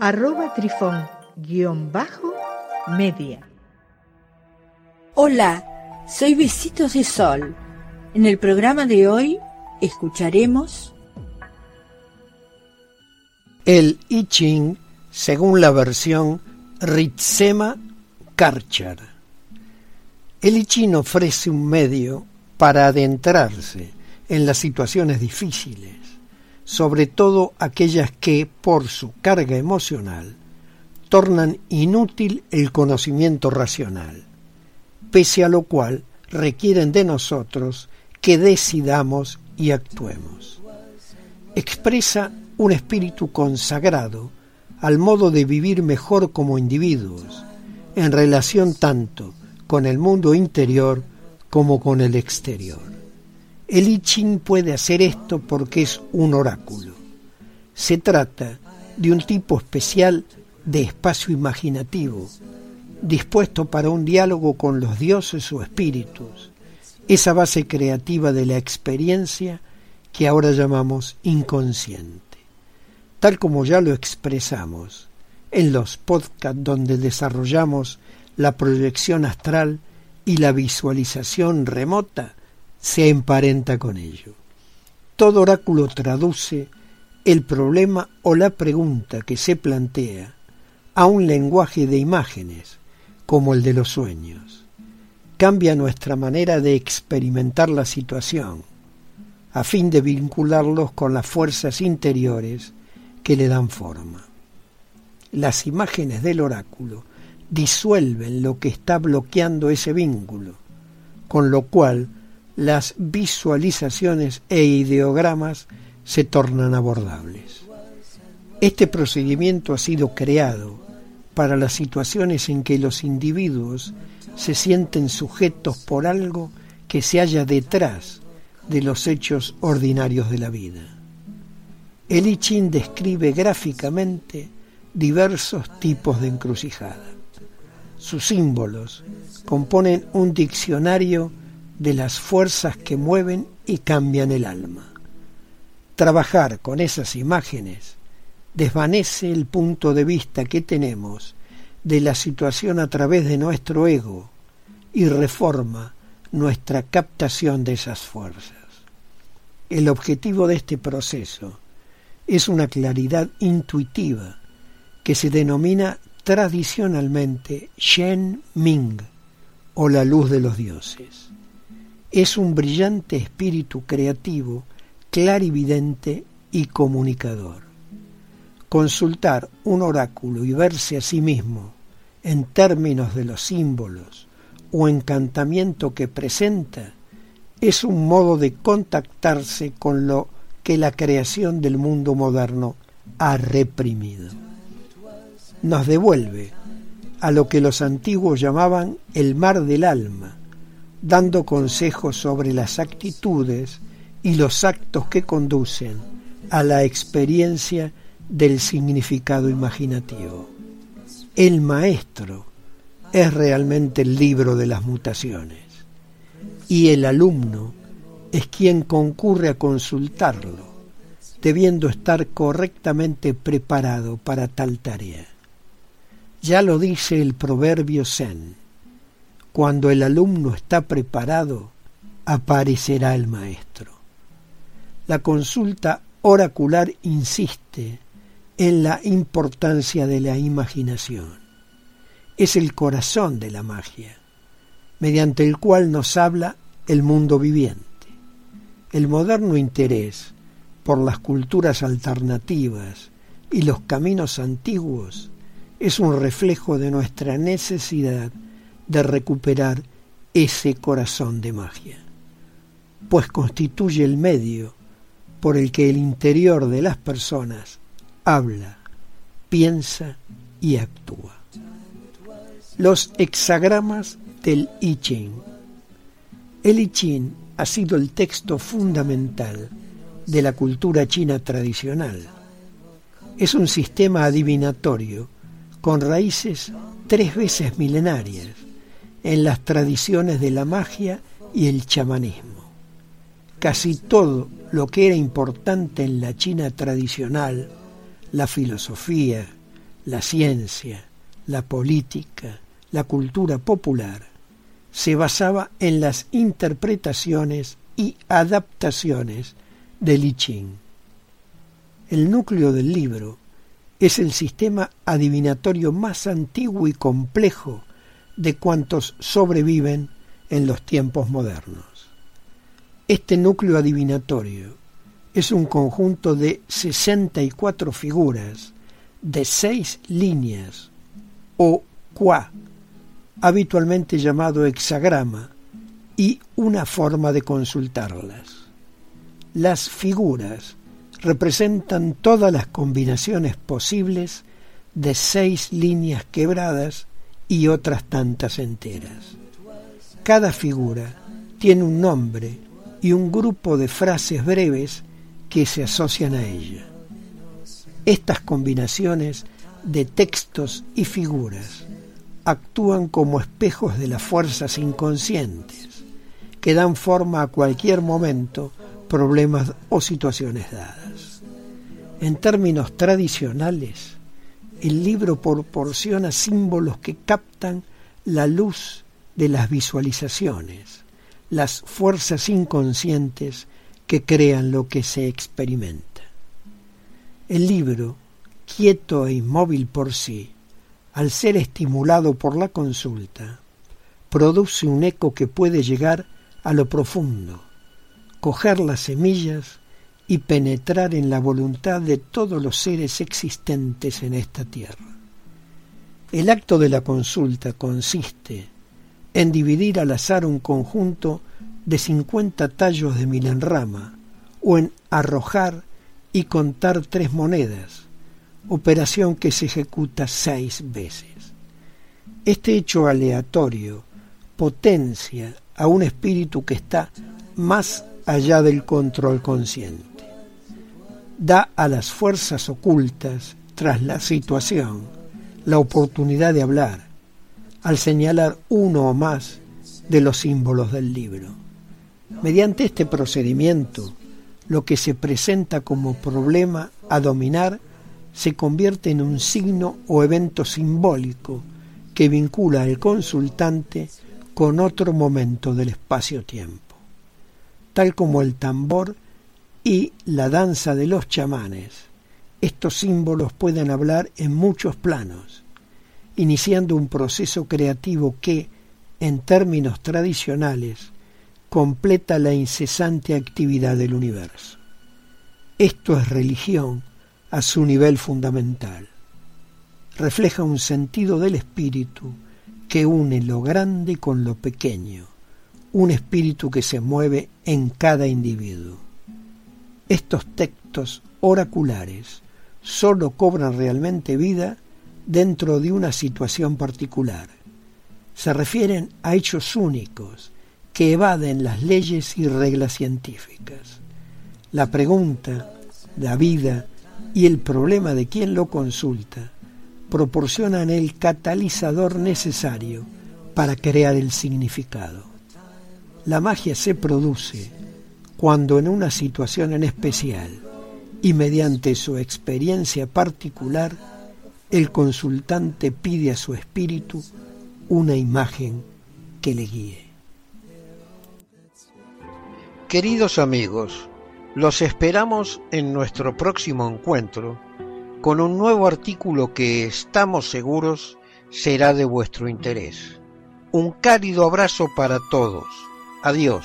arroba trifón guion bajo media. Hola, soy Besitos de Sol. En el programa de hoy escucharemos el I Ching según la versión Ritsema Karchar. El I Ching ofrece un medio para adentrarse en las situaciones difíciles sobre todo aquellas que, por su carga emocional, tornan inútil el conocimiento racional, pese a lo cual requieren de nosotros que decidamos y actuemos. Expresa un espíritu consagrado al modo de vivir mejor como individuos, en relación tanto con el mundo interior como con el exterior. El I Ching puede hacer esto porque es un oráculo. Se trata de un tipo especial de espacio imaginativo, dispuesto para un diálogo con los dioses o espíritus, esa base creativa de la experiencia que ahora llamamos inconsciente. Tal como ya lo expresamos en los podcasts donde desarrollamos la proyección astral y la visualización remota, se emparenta con ello. Todo oráculo traduce el problema o la pregunta que se plantea a un lenguaje de imágenes, como el de los sueños. Cambia nuestra manera de experimentar la situación, a fin de vincularlos con las fuerzas interiores que le dan forma. Las imágenes del oráculo disuelven lo que está bloqueando ese vínculo, con lo cual las visualizaciones e ideogramas se tornan abordables. Este procedimiento ha sido creado para las situaciones en que los individuos se sienten sujetos por algo que se halla detrás de los hechos ordinarios de la vida. El I describe gráficamente diversos tipos de encrucijada. Sus símbolos componen un diccionario de las fuerzas que mueven y cambian el alma. Trabajar con esas imágenes desvanece el punto de vista que tenemos de la situación a través de nuestro ego y reforma nuestra captación de esas fuerzas. El objetivo de este proceso es una claridad intuitiva que se denomina tradicionalmente Shen Ming o la luz de los dioses es un brillante espíritu creativo, clarividente y comunicador. Consultar un oráculo y verse a sí mismo en términos de los símbolos o encantamiento que presenta es un modo de contactarse con lo que la creación del mundo moderno ha reprimido. Nos devuelve a lo que los antiguos llamaban el mar del alma, dando consejos sobre las actitudes y los actos que conducen a la experiencia del significado imaginativo. El maestro es realmente el libro de las mutaciones y el alumno es quien concurre a consultarlo, debiendo estar correctamente preparado para tal tarea. Ya lo dice el proverbio Zen cuando el alumno está preparado, aparecerá el maestro. La consulta oracular insiste en la importancia de la imaginación. Es el corazón de la magia, mediante el cual nos habla el mundo viviente. El moderno interés por las culturas alternativas y los caminos antiguos es un reflejo de nuestra necesidad de recuperar ese corazón de magia, pues constituye el medio por el que el interior de las personas habla, piensa y actúa. Los hexagramas del I Ching. El I Ching ha sido el texto fundamental de la cultura china tradicional. Es un sistema adivinatorio con raíces tres veces milenarias en las tradiciones de la magia y el chamanismo. Casi todo lo que era importante en la China tradicional, la filosofía, la ciencia, la política, la cultura popular, se basaba en las interpretaciones y adaptaciones de Li Ching. El núcleo del libro es el sistema adivinatorio más antiguo y complejo de cuantos sobreviven en los tiempos modernos. Este núcleo adivinatorio es un conjunto de 64 figuras de seis líneas o qua, habitualmente llamado hexagrama, y una forma de consultarlas. Las figuras representan todas las combinaciones posibles de seis líneas quebradas y otras tantas enteras. Cada figura tiene un nombre y un grupo de frases breves que se asocian a ella. Estas combinaciones de textos y figuras actúan como espejos de las fuerzas inconscientes que dan forma a cualquier momento problemas o situaciones dadas. En términos tradicionales, el libro proporciona símbolos que captan la luz de las visualizaciones, las fuerzas inconscientes que crean lo que se experimenta. El libro, quieto e inmóvil por sí, al ser estimulado por la consulta, produce un eco que puede llegar a lo profundo, coger las semillas y penetrar en la voluntad de todos los seres existentes en esta tierra. El acto de la consulta consiste en dividir al azar un conjunto de 50 tallos de milenrama o en arrojar y contar tres monedas, operación que se ejecuta seis veces. Este hecho aleatorio potencia a un espíritu que está más allá del control consciente. Da a las fuerzas ocultas, tras la situación, la oportunidad de hablar, al señalar uno o más de los símbolos del libro. Mediante este procedimiento, lo que se presenta como problema a dominar se convierte en un signo o evento simbólico que vincula al consultante con otro momento del espacio-tiempo tal como el tambor y la danza de los chamanes. Estos símbolos pueden hablar en muchos planos, iniciando un proceso creativo que, en términos tradicionales, completa la incesante actividad del universo. Esto es religión a su nivel fundamental. Refleja un sentido del espíritu que une lo grande con lo pequeño un espíritu que se mueve en cada individuo. Estos textos oraculares sólo cobran realmente vida dentro de una situación particular. Se refieren a hechos únicos que evaden las leyes y reglas científicas. La pregunta, la vida y el problema de quien lo consulta proporcionan el catalizador necesario para crear el significado. La magia se produce cuando en una situación en especial y mediante su experiencia particular, el consultante pide a su espíritu una imagen que le guíe. Queridos amigos, los esperamos en nuestro próximo encuentro con un nuevo artículo que estamos seguros será de vuestro interés. Un cálido abrazo para todos. Adiós.